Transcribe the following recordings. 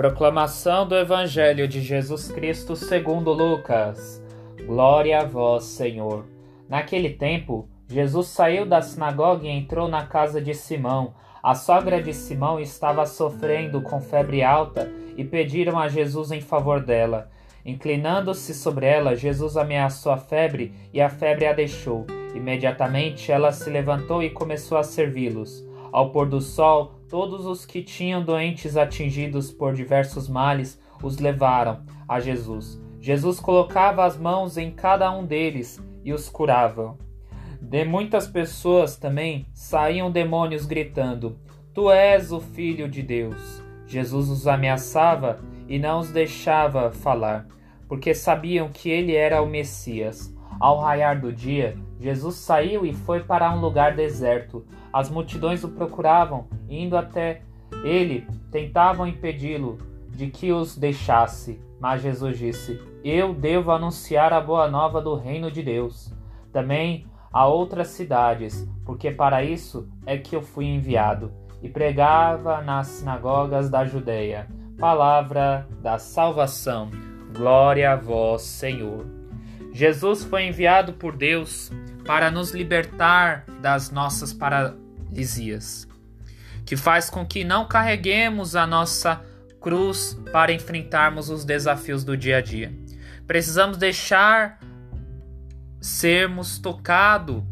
Proclamação do Evangelho de Jesus Cristo segundo Lucas. Glória a vós, Senhor. Naquele tempo, Jesus saiu da sinagoga e entrou na casa de Simão. A sogra de Simão estava sofrendo com febre alta e pediram a Jesus em favor dela. Inclinando-se sobre ela, Jesus ameaçou a febre e a febre a deixou. Imediatamente ela se levantou e começou a servi-los. Ao pôr do sol, todos os que tinham doentes atingidos por diversos males os levaram a Jesus. Jesus colocava as mãos em cada um deles e os curava. De muitas pessoas também saíam demônios gritando: Tu és o Filho de Deus. Jesus os ameaçava e não os deixava falar, porque sabiam que ele era o Messias. Ao raiar do dia, Jesus saiu e foi para um lugar deserto. As multidões o procuravam, indo até ele, tentavam impedi-lo de que os deixasse. Mas Jesus disse: Eu devo anunciar a boa nova do reino de Deus. Também a outras cidades, porque para isso é que eu fui enviado. E pregava nas sinagogas da Judéia. Palavra da salvação. Glória a vós, Senhor. Jesus foi enviado por Deus para nos libertar das nossas paralisias, que faz com que não carreguemos a nossa cruz para enfrentarmos os desafios do dia a dia. Precisamos deixar sermos tocados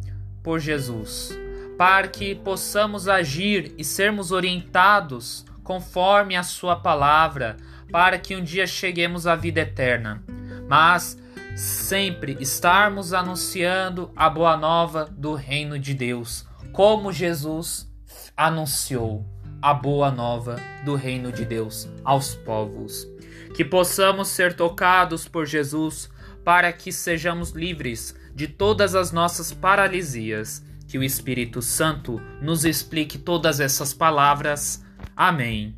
por Jesus, para que possamos agir e sermos orientados conforme a sua palavra, para que um dia cheguemos à vida eterna. Mas sempre estarmos anunciando a boa nova do reino de Deus, como Jesus anunciou a boa nova do reino de Deus aos povos. Que possamos ser tocados por Jesus para que sejamos livres de todas as nossas paralisias. Que o Espírito Santo nos explique todas essas palavras. Amém.